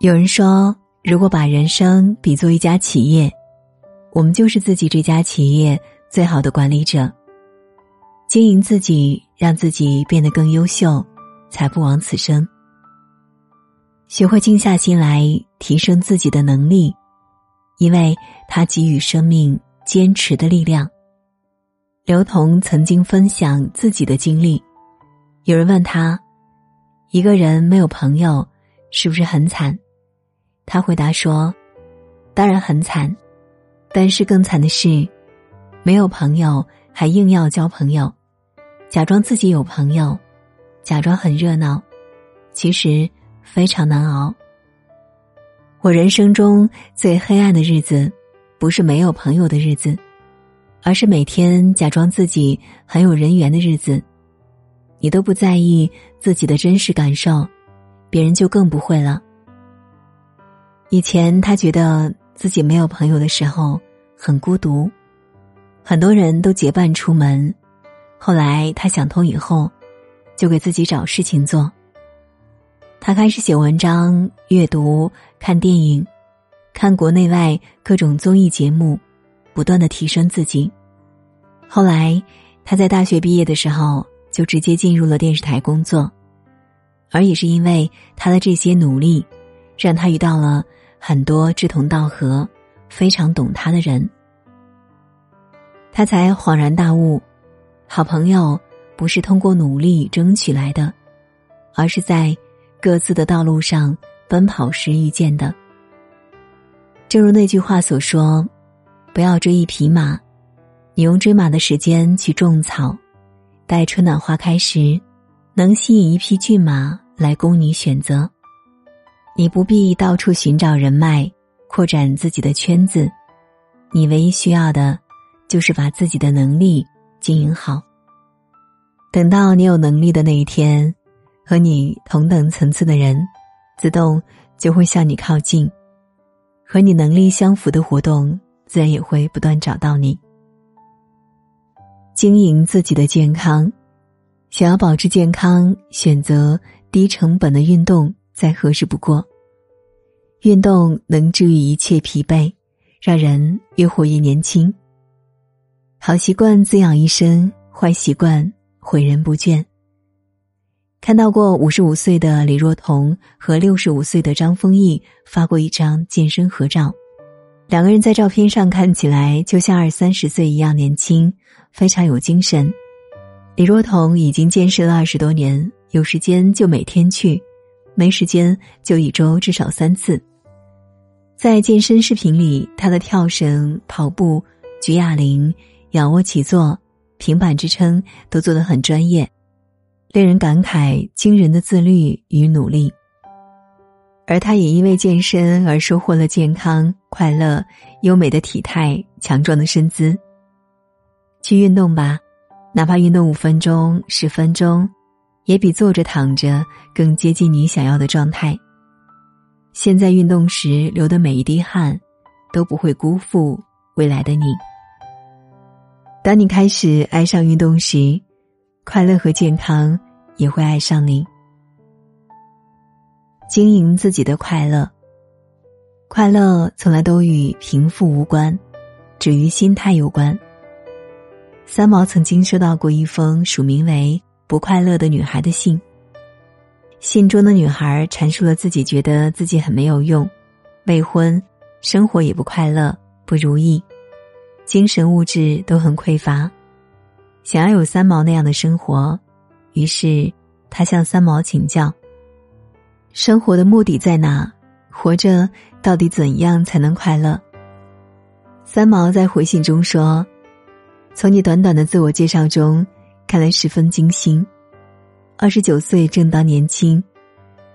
有人说，如果把人生比作一家企业，我们就是自己这家企业最好的管理者。经营自己，让自己变得更优秀，才不枉此生。学会静下心来，提升自己的能力，因为它给予生命坚持的力量。刘同曾经分享自己的经历，有人问他：“一个人没有朋友，是不是很惨？”他回答说：“当然很惨，但是更惨的是，没有朋友还硬要交朋友，假装自己有朋友，假装很热闹，其实。”非常难熬。我人生中最黑暗的日子，不是没有朋友的日子，而是每天假装自己很有人缘的日子。你都不在意自己的真实感受，别人就更不会了。以前他觉得自己没有朋友的时候很孤独，很多人都结伴出门。后来他想通以后，就给自己找事情做。他开始写文章、阅读、看电影，看国内外各种综艺节目，不断的提升自己。后来，他在大学毕业的时候就直接进入了电视台工作，而也是因为他的这些努力，让他遇到了很多志同道合、非常懂他的人。他才恍然大悟，好朋友不是通过努力争取来的，而是在。各自的道路上奔跑时遇见的，正如那句话所说：“不要追一匹马，你用追马的时间去种草，待春暖花开时，能吸引一匹骏马来供你选择。你不必到处寻找人脉，扩展自己的圈子，你唯一需要的，就是把自己的能力经营好。等到你有能力的那一天。”和你同等层次的人，自动就会向你靠近；和你能力相符的活动，自然也会不断找到你。经营自己的健康，想要保持健康，选择低成本的运动再合适不过。运动能治愈一切疲惫，让人越活越年轻。好习惯滋养一生，坏习惯毁人不倦。看到过五十五岁的李若彤和六十五岁的张丰毅发过一张健身合照，两个人在照片上看起来就像二三十岁一样年轻，非常有精神。李若彤已经健身了二十多年，有时间就每天去，没时间就一周至少三次。在健身视频里，他的跳绳、跑步、举哑铃、仰卧起坐、平板支撑都做得很专业。令人感慨惊人的自律与努力，而他也因为健身而收获了健康、快乐、优美的体态、强壮的身姿。去运动吧，哪怕运动五分钟、十分钟，也比坐着躺着更接近你想要的状态。现在运动时流的每一滴汗，都不会辜负未来的你。当你开始爱上运动时。快乐和健康也会爱上你。经营自己的快乐，快乐从来都与贫富无关，只与心态有关。三毛曾经收到过一封署名为“不快乐的女孩”的信，信中的女孩阐述了自己觉得自己很没有用，未婚，生活也不快乐，不如意，精神物质都很匮乏。想要有三毛那样的生活，于是他向三毛请教：生活的目的在哪？活着到底怎样才能快乐？三毛在回信中说：“从你短短的自我介绍中，看来十分精心。二十九岁正当年轻，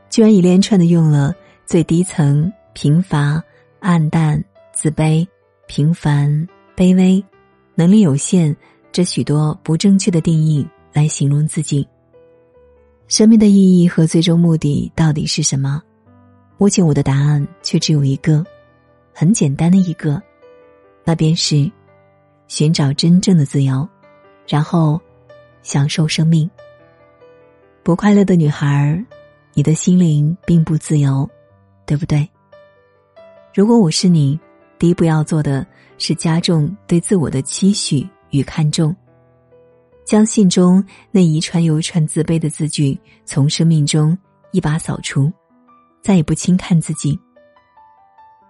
居然一连串的用了最低层、贫乏、暗淡、自卑、平凡、卑微、能力有限。”这许多不正确的定义来形容自己。生命的意义和最终目的到底是什么？目前我的答案却只有一个，很简单的一个，那便是寻找真正的自由，然后享受生命。不快乐的女孩，你的心灵并不自由，对不对？如果我是你，第一步要做的是加重对自我的期许与看重，将信中那一串又一串自卑的字句从生命中一把扫除，再也不轻看自己。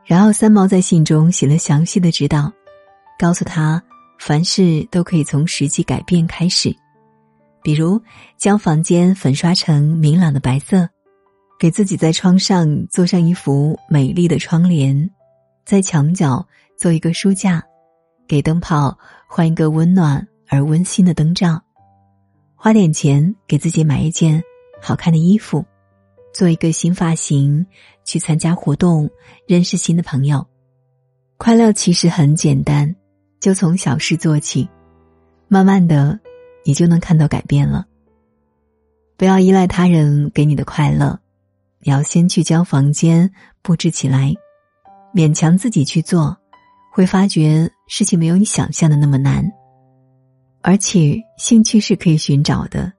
然后三毛在信中写了详细的指导，告诉他凡事都可以从实际改变开始，比如将房间粉刷成明朗的白色。给自己在窗上做上一幅美丽的窗帘，在墙角做一个书架，给灯泡换一个温暖而温馨的灯罩，花点钱给自己买一件好看的衣服，做一个新发型，去参加活动，认识新的朋友。快乐其实很简单，就从小事做起，慢慢的，你就能看到改变了。不要依赖他人给你的快乐。你要先去将房间布置起来，勉强自己去做，会发觉事情没有你想象的那么难。而且兴趣是可以寻找的，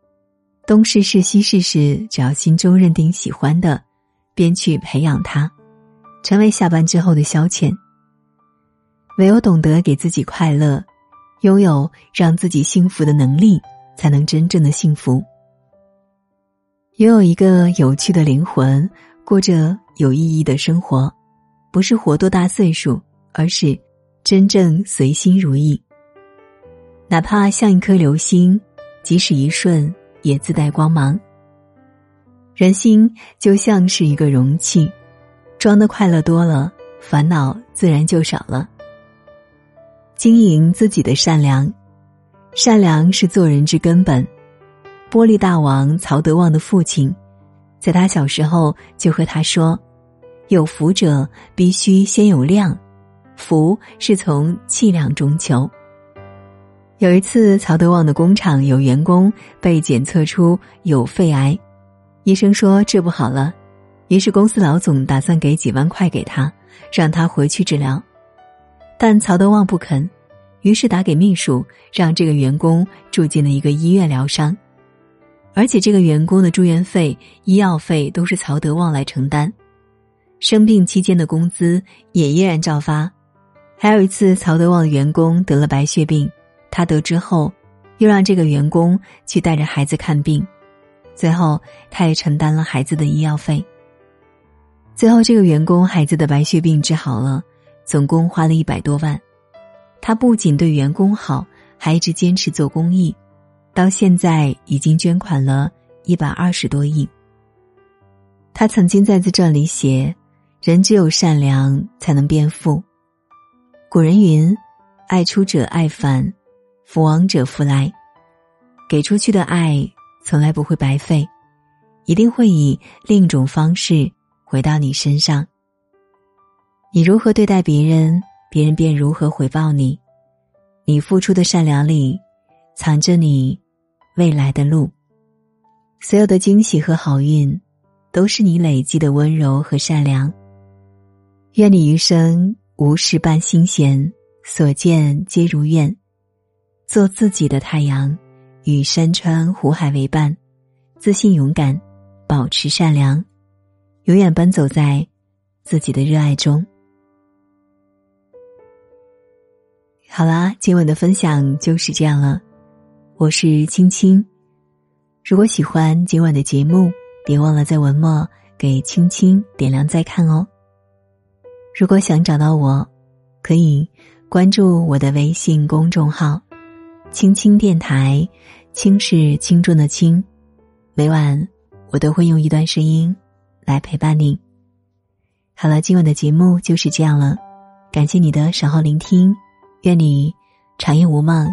东试试西试试，只要心中认定喜欢的，便去培养它，成为下班之后的消遣。唯有懂得给自己快乐，拥有让自己幸福的能力，才能真正的幸福。拥有一个有趣的灵魂，过着有意义的生活，不是活多大岁数，而是真正随心如意。哪怕像一颗流星，即使一瞬也自带光芒。人心就像是一个容器，装的快乐多了，烦恼自然就少了。经营自己的善良，善良是做人之根本。玻璃大王曹德旺的父亲，在他小时候就和他说：“有福者必须先有量，福是从气量中求。”有一次，曹德旺的工厂有员工被检测出有肺癌，医生说治不好了，于是公司老总打算给几万块给他，让他回去治疗，但曹德旺不肯，于是打给秘书，让这个员工住进了一个医院疗伤。而且这个员工的住院费、医药费都是曹德旺来承担，生病期间的工资也依然照发。还有一次，曹德旺的员工得了白血病，他得知后，又让这个员工去带着孩子看病，最后他也承担了孩子的医药费。最后，这个员工孩子的白血病治好了，总共花了一百多万。他不仅对员工好，还一直坚持做公益。到现在已经捐款了一百二十多亿。他曾经在自传里写：“人只有善良才能变富。”古人云：“爱出者爱返，福往者福来。”给出去的爱从来不会白费，一定会以另一种方式回到你身上。你如何对待别人，别人便如何回报你。你付出的善良里，藏着你。未来的路，所有的惊喜和好运，都是你累积的温柔和善良。愿你余生无事伴心闲，所见皆如愿。做自己的太阳，与山川湖海为伴，自信勇敢，保持善良，永远奔走在自己的热爱中。好啦，今晚的分享就是这样了。我是青青，如果喜欢今晚的节目，别忘了在文末给青青点亮再看哦。如果想找到我，可以关注我的微信公众号“青青电台”，青是轻重的轻。每晚我都会用一段声音来陪伴你。好了，今晚的节目就是这样了，感谢你的守候聆听，愿你长夜无梦，